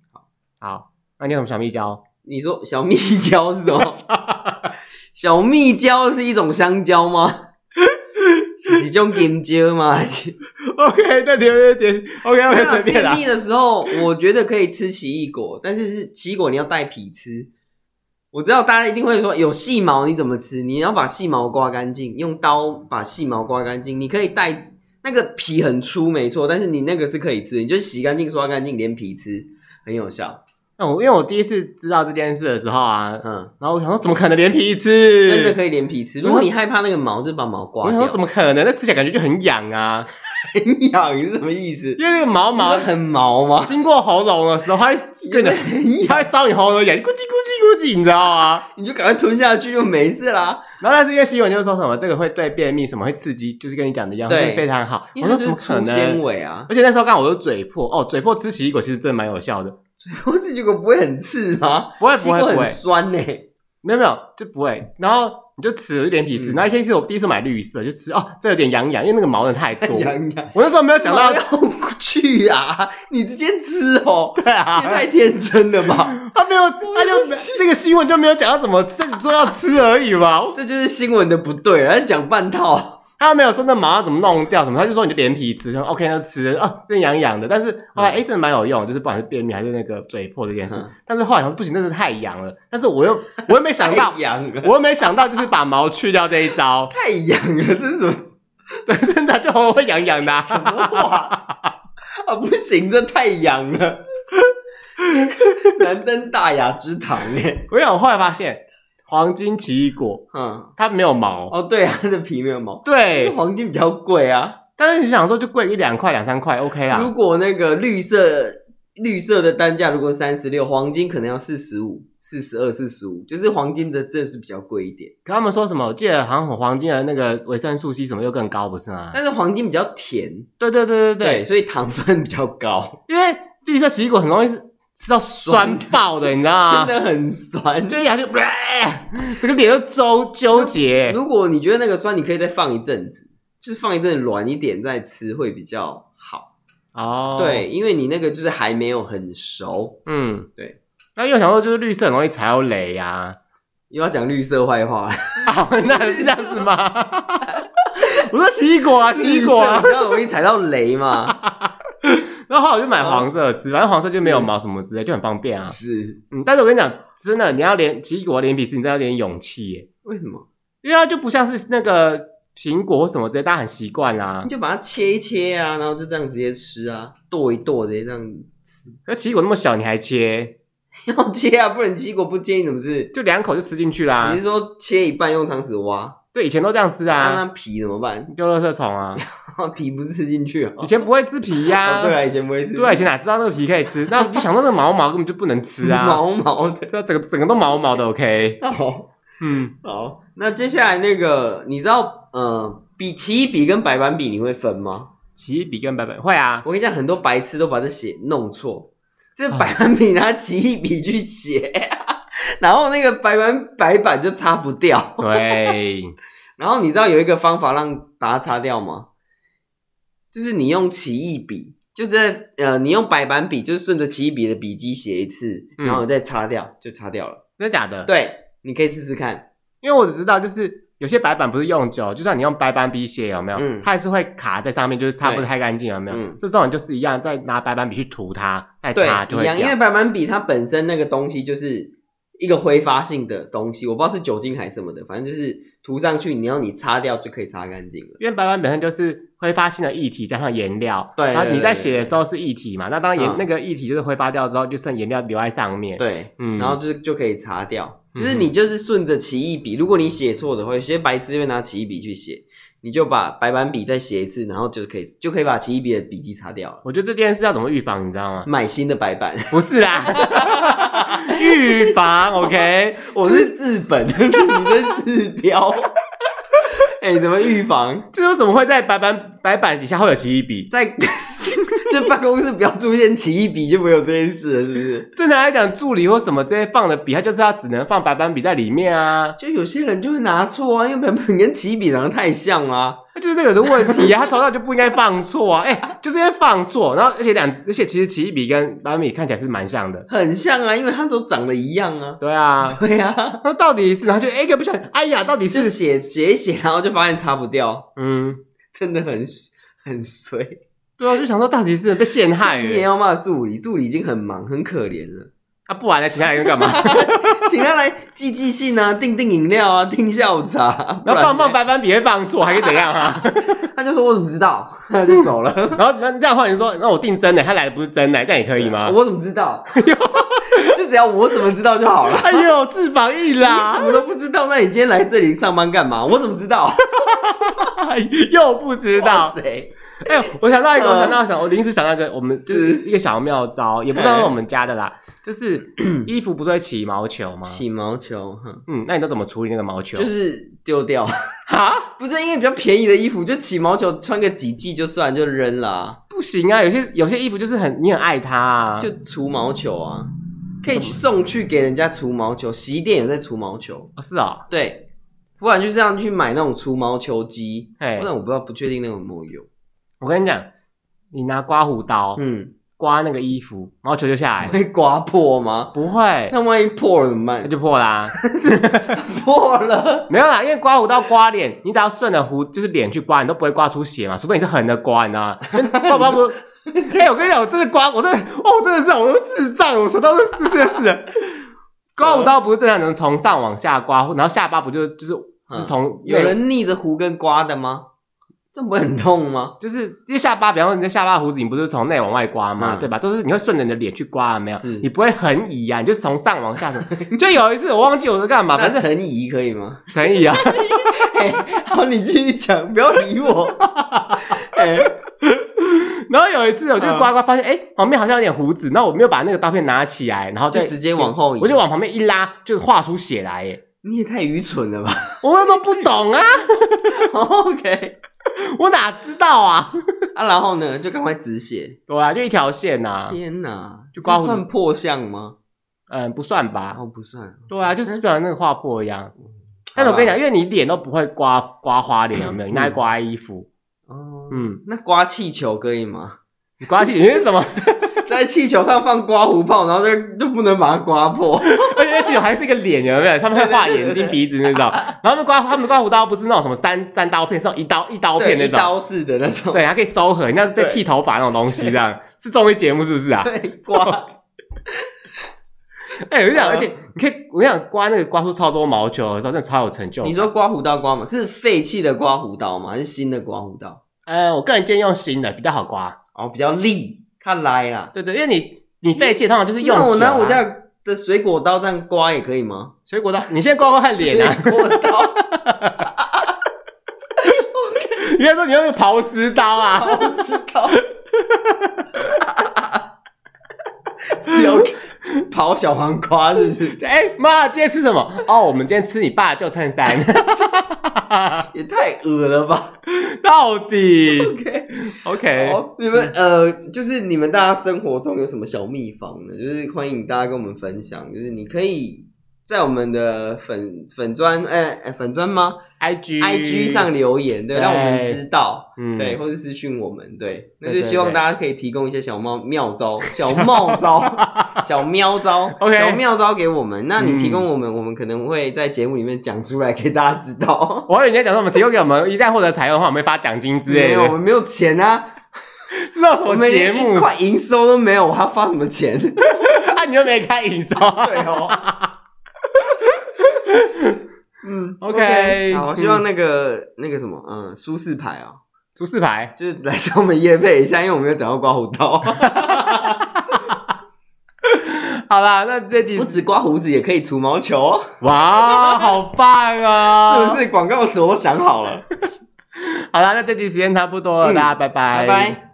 好，那你有什么小蜜胶？你说小蜜胶是什么？<laughs> 小蜜胶是一种香蕉吗？<laughs> 是一种金蕉吗？？OK，那点点点，OK OK，随便啦。便秘的时候，我觉得可以吃奇异果，但是是奇异果你要带皮吃。我知道大家一定会说有细毛你怎么吃？你要把细毛刮干净，用刀把细毛刮干净。你可以带那个皮很粗，没错，但是你那个是可以吃，你就洗干净、刷干净，连皮吃，很有效。那我因为我第一次知道这件事的时候啊，嗯，然后我想说怎么可能连皮吃？真的可以连皮吃。如果你害怕那个毛，就把毛刮掉。我想说怎么可能？那吃起来感觉就很痒啊，<laughs> 很痒是什么意思？因为那个毛毛很毛吗？经过喉咙的时候，它会跟着很痒，它会烧你喉咙痒，咕叽咕叽咕叽，你知道吗？你就赶快吞下去就没事啦。然后那是因为新闻就是说什么这个会对便秘什么会刺激，就是跟你讲的一样，对，非常好。我说怎么可能？纤维啊！而且那时候刚好我都嘴破哦，嘴破吃奇异果其实真的蛮有效的。我是觉得不会很刺吗？不会不会不会酸呢？没有没有就不会。然后你就吃了一点皮吃。那一天是我第一次买绿色，就吃哦，这有点痒痒，因为那个毛的太多。痒痒。我那时候没有想到要去啊，你直接吃哦。对啊，你太天真了吧？他没有，他就那个新闻就没有讲到怎么吃，你说要吃而已嘛。这就是新闻的不对，然后讲半套。他没有说那毛要怎么弄掉什么，他就说你就连皮吃，说 OK 那就吃啊，真痒痒的。但是后来哎、欸，真的蛮有用，就是不管是便秘还是那个嘴破这件事。嗯、但是后来想说不行，那是太痒了。但是我又我又没想到，我又没想到就是把毛去掉这一招，<laughs> 太痒了，这是什么？<laughs> 对，真的就会痒痒的、啊。<laughs> 什么话？啊，不行，这太痒了，难登大雅之堂耶。我想我后来发现，黄金奇异果，嗯，它没有毛。哦，对啊，它的皮没有毛。对，黄金比较贵啊。但是你想说，就贵一两块、两三块，OK 啊。如果那个绿色绿色的单价如果三十六，黄金可能要四十五、四十二、四十五，就是黄金的正是比较贵一点。可他们说什么？我记得好像黄金的那个维生素 C 什么又更高，不是吗？但是黄金比较甜，对对对对对，对，所以糖分比较高。因为绿色奇异果很容易是吃到酸爆的，你知道吗？<laughs> 真的很酸，就一咬就，<laughs> 整个脸都周纠结。如果你觉得那个酸，你可以再放一阵子。就是放一阵软一点再吃会比较好哦。对，因为你那个就是还没有很熟。嗯，对。那又想说，就是绿色很容易踩到雷呀、啊，又要讲绿色坏话。<laughs> 啊，那是这样子吗？我说奇异果啊，奇异果啊，比较容易踩到雷嘛。然后后来我就买黄色的吃，反正黄色就没有毛什么之类，就很方便啊。是，嗯。但是我跟你讲，真的，你要连奇异果连皮吃，你真的要点勇气耶。为什么？因为它就不像是那个。苹果或什么之类，大家很习惯啦。你就把它切一切啊，然后就这样直接吃啊，剁一剁直接这样吃。那奇异果那么小，你还切？<laughs> 要切啊，不然奇异果不切你怎么吃？就两口就吃进去啦。你是说切一半用汤匙挖？对，以前都这样吃啊。那那皮怎么办？丢垃圾虫啊。<laughs> 皮不是吃进去啊？以前不会吃皮呀。对啊，以前不会吃。对啊，以前哪知道那个皮可以吃？那你想到那个毛毛根本就不能吃啊。<laughs> 毛毛的，对啊，整个整个都毛毛的。OK。<laughs> 好，嗯，好。那接下来那个，你知道，嗯。比奇异笔跟白板笔你会分吗？奇异笔跟白板会啊，我跟你讲，很多白痴都把这写弄错，这个白板笔拿奇异笔去写，然后那个白板白板就擦不掉。对，<laughs> 然后你知道有一个方法让把它擦掉吗？就是你用奇异笔，就是呃，你用白板笔，就是顺着奇异笔的笔迹写一次，然后你再擦掉，就擦掉了。真的假的？对，你可以试试看，因为我只知道就是。有些白板不是用久，就算你用白板笔写，有没有？嗯，它还是会卡在上面，就是擦不太干净，有没有？嗯，这时候你就是一样，再拿白板笔去涂它，再擦就。一样，因为白板笔它本身那个东西就是一个挥发性的东西，我不知道是酒精还是什么的，反正就是涂上去，你要你擦掉就可以擦干净了。因为白板本身就是挥发性的液体加上颜料，对，然后你在写的时候是液体嘛，那当颜那个液体就是挥发掉之后，就剩颜料留在上面，对，嗯，然后就是就可以擦掉。就是你就是顺着奇异笔，如果你写错的话，有些白痴会拿奇异笔去写，你就把白板笔再写一次，然后就可以就可以把奇异笔的笔记擦掉了。我觉得这件事要怎么预防，你知道吗？买新的白板。不是啦，<laughs> 预防。<laughs> OK，我是治本，<laughs> 你是治标。<laughs> 哎、欸，怎么预防？就是怎么会在白板白板底下会有奇异笔？在。就办公室不要出现奇异笔，就没有这件事了，是不是？<laughs> 正常来讲，助理或什么这些放的笔，他就是要只能放白板笔在里面啊。就有些人就会拿错啊，因为白板跟奇异笔长得太像啊，那就是这个的问题啊。他从小就不应该放错啊，哎、欸，就是因为放错，然后而且两，而且其实奇异笔跟白板笔看起来是蛮像的，很像啊，因为它都长得一样啊。对啊，<laughs> 对啊，那到底是，然后就哎，个、欸、不小心，哎呀，到底是写写一写，然后就发现擦不掉，嗯，真的很很衰。对啊，就想说到底是被陷害。你也要骂助理，助理已经很忙很可怜了。啊，不然来请他来干嘛？<laughs> 请他来寄寄信啊，订订饮料啊，订下午茶。然后放放白板笔会放错，还是怎样啊？<laughs> 他就说：“我怎么知道？”他就走了。<laughs> 然后那这样的话，你说：“那我订真的，他来的不是真的，这样也可以吗？”我怎么知道？就只要我怎么知道就好了。哎呦，翅膀一拉，我都不知道。那你今天来这里上班干嘛？我怎么知道？又不知道。哎呦，我想到一个，我想到想，我临时想到一个，我们就是一个小妙招，也不知道是我们家的啦。就是 <clears throat> 衣服不是会起毛球吗？起毛球，嗯，那你都怎么处理那个毛球？就是丢掉 <laughs> 哈，不是因为比较便宜的衣服，就起毛球穿个几季就算，就扔了。不行啊，有些有些衣服就是很你很爱它啊，就除毛球啊，可以送去给人家除毛球。洗衣店有在除毛球啊？是啊，对，不然就这样去买那种除毛球机。哎，不然我不知道，不确定那种有没有用。我跟你讲，你拿刮胡刀，嗯，刮那个衣服，毛球就下来，会刮破吗？不会。那万一破了怎么办？这就破啦，<laughs> 破了。没有啦，因为刮胡刀刮脸，你只要顺着胡，就是脸去刮，你都不会刮出血嘛。除非你是横的刮，你知道吗？刮刮不？<laughs> 哎、欸，我跟你讲，我真的刮，我真的，哦，真的是，我都智障，我说到是这些事。刮胡刀不是正常能从上往下刮，然后下巴不就就是是从有人逆着胡根刮的吗？这不会很痛吗？<laughs> 就是因为下巴，比方说你的下巴胡子，你不是从内往外刮吗？嗯、对吧？都是你会顺着你的脸去刮，没有？是你不会横移啊，你就从上往下。就有一次我忘记我是干嘛，<laughs> 反正横移可以吗？<laughs> 横移啊！好，你继续讲，不要理我。欸、然后有一次我就刮刮，发现哎、欸，旁边好像有点胡子，然后我没有把那个刀片拿起来，然后就直接往后移，我就往旁边一拉，就画出血来。耶！你也太愚蠢了吧！我那时候不懂啊。OK。<laughs> 我哪知道啊！啊，然后呢，就赶快止血。对啊，就一条线呐、啊。天哪，就刮胡算破相吗？嗯，不算吧。哦，不算。对啊，就是表那个划破一样。但是我跟你讲，因为你脸都不会刮刮花脸，有没有？你爱刮衣服。哦。嗯，那刮气球可以吗？你刮气球是什么？<laughs> 在气球上放刮胡泡，然后就就不能把它刮破。<laughs> 而且气球还是一个脸，有没有？他们会画眼睛、鼻子那种。<laughs> 然后他们刮他们的刮胡刀不是那种什么三三刀片，是一刀一刀片那种，一刀式的那种。对，还可以收合，你像在剃头发那种东西这样。<laughs> 是综艺节目是不是啊？对，刮。哎，我跟你讲，而且你可以，我跟你讲，刮那个刮出超多毛球的时候，真的超有成就。你说刮胡刀刮吗？是废弃的刮胡刀吗？还是新的刮胡刀？呃，我个人建议用新的，比较好刮。哦，比较利，看来啦。对对，因为你。你废弃通常就是用、啊。那我拿我家的水果刀这样刮也可以吗？水果刀，你先刮刮看脸啊！水果刀。<laughs> 你应该说你用个刨丝刀啊！刨丝刀。<laughs> 是要 <laughs> 刨小黄瓜是不是？<laughs> 哎妈，今天吃什么？哦，我们今天吃你爸的旧衬衫。<laughs> 也太恶了吧！到底？OK OK，好，你们呃，就是你们大家生活中有什么小秘方呢？就是欢迎大家跟我们分享。就是你可以在我们的粉粉砖，哎哎，粉砖吗？IG IG 上留言，对，让我们知道，嗯，对，或是私讯我们，对，那就希望大家可以提供一些小猫妙招、<laughs> 小妙招、<laughs> 小喵招、OK 小妙招给我们。那你提供我们，我们可能会在节目里面讲出来给大家知道。<laughs> 我以为你在讲说我们提供给我们，一旦获得采用的话，我们会发奖金之类的。没有，我们没有钱啊，知道什么节目？一块营收都没有，我还要发什么钱？啊，你又没开营收，对哦。嗯，OK，, 好，我希望那个、嗯、那个什么，嗯，舒适牌啊，舒适牌就是来找我们夜配一下，因为我们有讲到刮胡刀。<laughs> 好啦，那这集 <laughs> 不止刮胡子，也可以除毛球哦。哇，好棒啊！<laughs> 是不是广告词我都想好了？好啦，那这集时间差不多了，大家拜拜，拜拜。